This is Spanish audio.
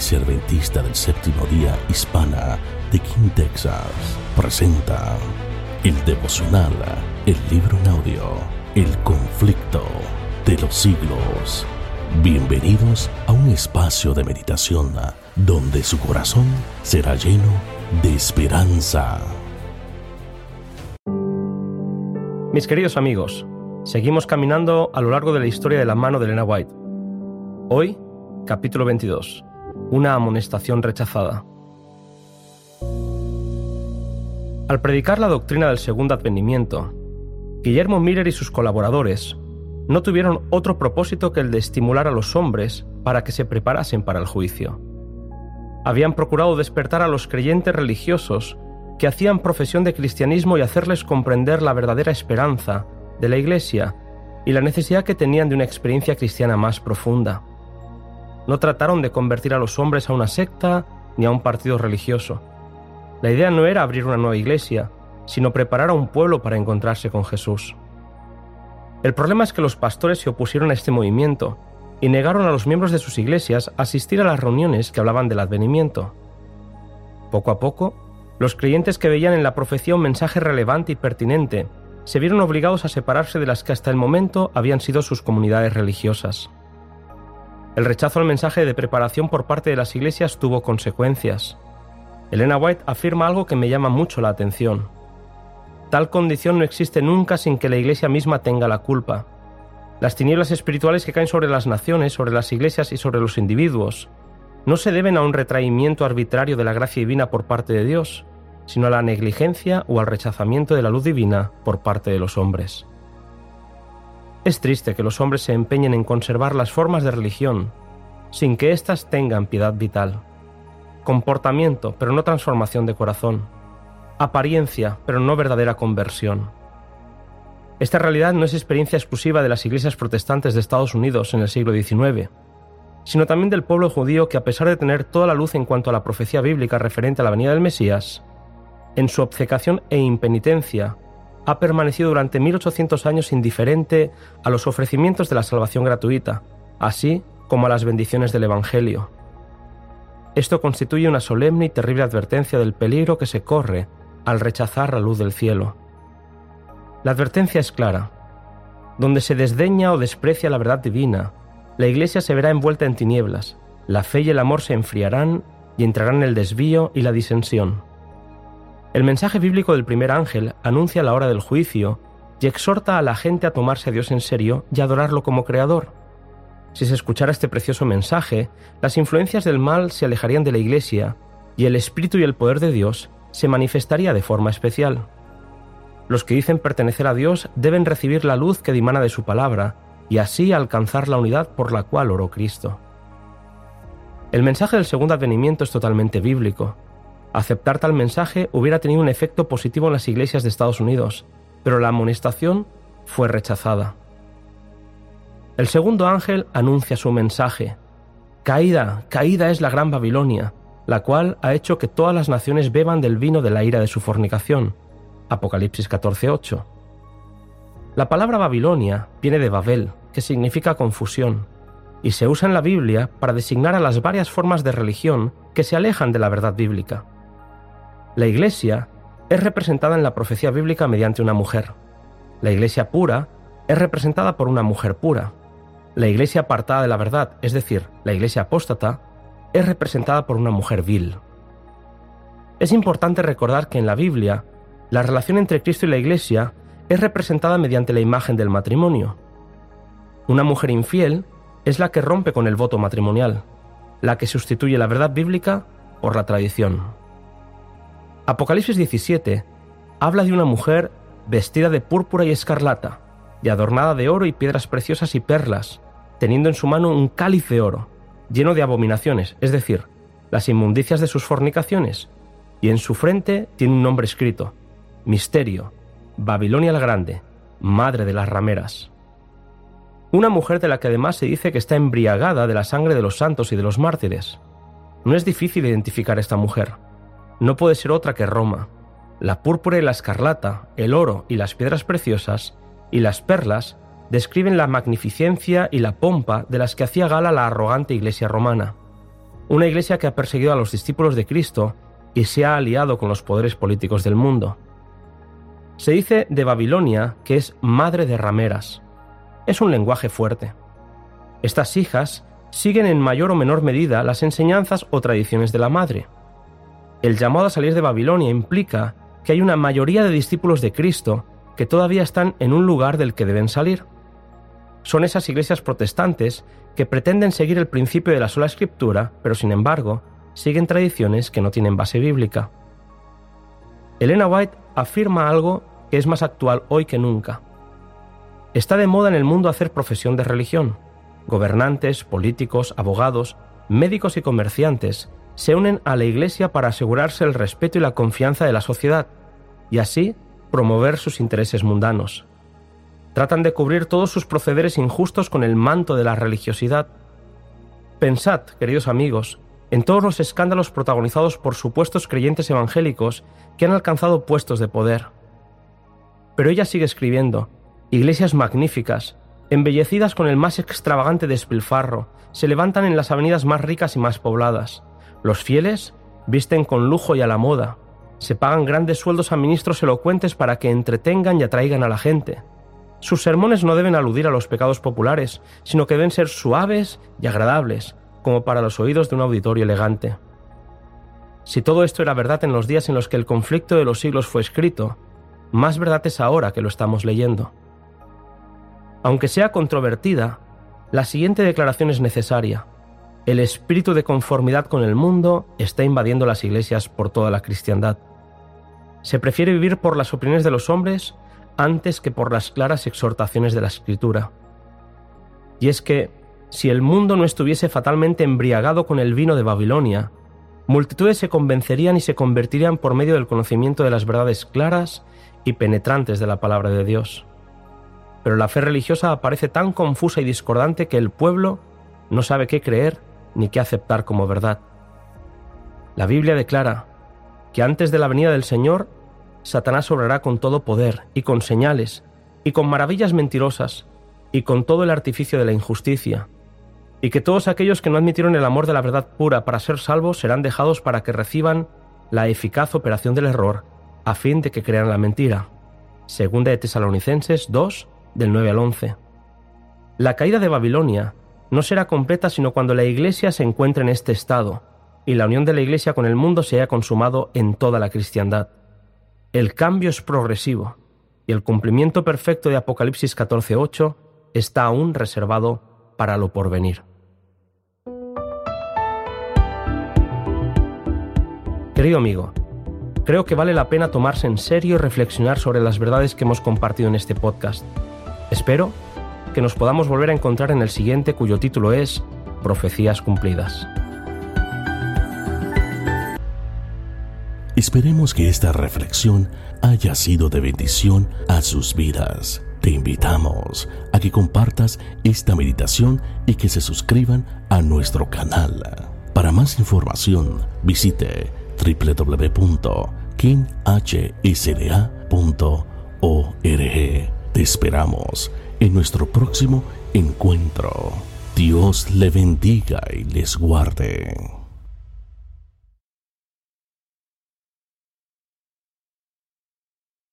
Iglesia del Séptimo Día Hispana de King, Texas, presenta el devocional, el libro en audio, El conflicto de los siglos. Bienvenidos a un espacio de meditación donde su corazón será lleno de esperanza. Mis queridos amigos, seguimos caminando a lo largo de la historia de la mano de Elena White. Hoy, capítulo 22 una amonestación rechazada. Al predicar la doctrina del segundo advenimiento, Guillermo Miller y sus colaboradores no tuvieron otro propósito que el de estimular a los hombres para que se preparasen para el juicio. Habían procurado despertar a los creyentes religiosos que hacían profesión de cristianismo y hacerles comprender la verdadera esperanza de la Iglesia y la necesidad que tenían de una experiencia cristiana más profunda. No trataron de convertir a los hombres a una secta ni a un partido religioso. La idea no era abrir una nueva iglesia, sino preparar a un pueblo para encontrarse con Jesús. El problema es que los pastores se opusieron a este movimiento y negaron a los miembros de sus iglesias asistir a las reuniones que hablaban del advenimiento. Poco a poco, los creyentes que veían en la profecía un mensaje relevante y pertinente se vieron obligados a separarse de las que hasta el momento habían sido sus comunidades religiosas. El rechazo al mensaje de preparación por parte de las iglesias tuvo consecuencias. Elena White afirma algo que me llama mucho la atención. Tal condición no existe nunca sin que la iglesia misma tenga la culpa. Las tinieblas espirituales que caen sobre las naciones, sobre las iglesias y sobre los individuos no se deben a un retraimiento arbitrario de la gracia divina por parte de Dios, sino a la negligencia o al rechazamiento de la luz divina por parte de los hombres. Es triste que los hombres se empeñen en conservar las formas de religión sin que éstas tengan piedad vital. Comportamiento, pero no transformación de corazón. Apariencia, pero no verdadera conversión. Esta realidad no es experiencia exclusiva de las iglesias protestantes de Estados Unidos en el siglo XIX, sino también del pueblo judío que a pesar de tener toda la luz en cuanto a la profecía bíblica referente a la venida del Mesías, en su obcecación e impenitencia ha permanecido durante 1800 años indiferente a los ofrecimientos de la salvación gratuita, así como a las bendiciones del Evangelio. Esto constituye una solemne y terrible advertencia del peligro que se corre al rechazar la luz del cielo. La advertencia es clara. Donde se desdeña o desprecia la verdad divina, la Iglesia se verá envuelta en tinieblas, la fe y el amor se enfriarán y entrarán en el desvío y la disensión. El mensaje bíblico del primer ángel anuncia la hora del juicio y exhorta a la gente a tomarse a Dios en serio y adorarlo como creador. Si se escuchara este precioso mensaje, las influencias del mal se alejarían de la Iglesia y el Espíritu y el poder de Dios se manifestaría de forma especial. Los que dicen pertenecer a Dios deben recibir la luz que dimana de su palabra y así alcanzar la unidad por la cual oró Cristo. El mensaje del segundo advenimiento es totalmente bíblico. Aceptar tal mensaje hubiera tenido un efecto positivo en las iglesias de Estados Unidos, pero la amonestación fue rechazada. El segundo ángel anuncia su mensaje. Caída, caída es la gran Babilonia, la cual ha hecho que todas las naciones beban del vino de la ira de su fornicación. Apocalipsis 14:8. La palabra Babilonia viene de Babel, que significa confusión, y se usa en la Biblia para designar a las varias formas de religión que se alejan de la verdad bíblica. La Iglesia es representada en la profecía bíblica mediante una mujer. La Iglesia pura es representada por una mujer pura. La Iglesia apartada de la verdad, es decir, la Iglesia apóstata, es representada por una mujer vil. Es importante recordar que en la Biblia, la relación entre Cristo y la Iglesia es representada mediante la imagen del matrimonio. Una mujer infiel es la que rompe con el voto matrimonial, la que sustituye la verdad bíblica por la tradición. Apocalipsis 17 habla de una mujer vestida de púrpura y escarlata, y adornada de oro y piedras preciosas y perlas, teniendo en su mano un cáliz de oro, lleno de abominaciones, es decir, las inmundicias de sus fornicaciones, y en su frente tiene un nombre escrito, Misterio, Babilonia la Grande, Madre de las Rameras. Una mujer de la que además se dice que está embriagada de la sangre de los santos y de los mártires. No es difícil identificar a esta mujer no puede ser otra que Roma. La púrpura y la escarlata, el oro y las piedras preciosas, y las perlas, describen la magnificencia y la pompa de las que hacía gala la arrogante iglesia romana. una iglesia que ha perseguido a los discípulos de Cristo y se ha aliado con los poderes políticos del mundo. Se dice de Babilonia que es madre de rameras. Es un lenguaje fuerte. Estas hijas siguen en mayor o menor medida las enseñanzas o tradiciones de la madre. El llamado a salir de Babilonia implica que hay una mayoría de discípulos de Cristo que todavía están en un lugar del que deben salir. Son esas iglesias protestantes que pretenden seguir el principio de la sola escritura, pero sin embargo siguen tradiciones que no tienen base bíblica. Elena White afirma algo que es más actual hoy que nunca. Está de moda en el mundo hacer profesión de religión. Gobernantes, políticos, abogados, médicos y comerciantes se unen a la Iglesia para asegurarse el respeto y la confianza de la sociedad, y así promover sus intereses mundanos. Tratan de cubrir todos sus procederes injustos con el manto de la religiosidad. Pensad, queridos amigos, en todos los escándalos protagonizados por supuestos creyentes evangélicos que han alcanzado puestos de poder. Pero ella sigue escribiendo, iglesias magníficas, embellecidas con el más extravagante despilfarro, se levantan en las avenidas más ricas y más pobladas. Los fieles visten con lujo y a la moda. Se pagan grandes sueldos a ministros elocuentes para que entretengan y atraigan a la gente. Sus sermones no deben aludir a los pecados populares, sino que deben ser suaves y agradables, como para los oídos de un auditorio elegante. Si todo esto era verdad en los días en los que el conflicto de los siglos fue escrito, más verdad es ahora que lo estamos leyendo. Aunque sea controvertida, la siguiente declaración es necesaria. El espíritu de conformidad con el mundo está invadiendo las iglesias por toda la cristiandad. Se prefiere vivir por las opiniones de los hombres antes que por las claras exhortaciones de la Escritura. Y es que, si el mundo no estuviese fatalmente embriagado con el vino de Babilonia, multitudes se convencerían y se convertirían por medio del conocimiento de las verdades claras y penetrantes de la palabra de Dios. Pero la fe religiosa aparece tan confusa y discordante que el pueblo no sabe qué creer ni qué aceptar como verdad. La Biblia declara que antes de la venida del Señor, Satanás obrará con todo poder y con señales y con maravillas mentirosas y con todo el artificio de la injusticia y que todos aquellos que no admitieron el amor de la verdad pura para ser salvos serán dejados para que reciban la eficaz operación del error, a fin de que crean la mentira. Segunda de Tesalonicenses 2, del 9 al 11. La caída de Babilonia no será completa sino cuando la Iglesia se encuentre en este estado, y la unión de la Iglesia con el mundo se haya consumado en toda la cristiandad. El cambio es progresivo, y el cumplimiento perfecto de Apocalipsis 14.8 está aún reservado para lo porvenir. Querido amigo, creo que vale la pena tomarse en serio y reflexionar sobre las verdades que hemos compartido en este podcast. Espero que nos podamos volver a encontrar en el siguiente cuyo título es Profecías cumplidas. Esperemos que esta reflexión haya sido de bendición a sus vidas. Te invitamos a que compartas esta meditación y que se suscriban a nuestro canal. Para más información, visite www.kinhsda.org. Te esperamos en nuestro próximo encuentro. Dios le bendiga y les guarde.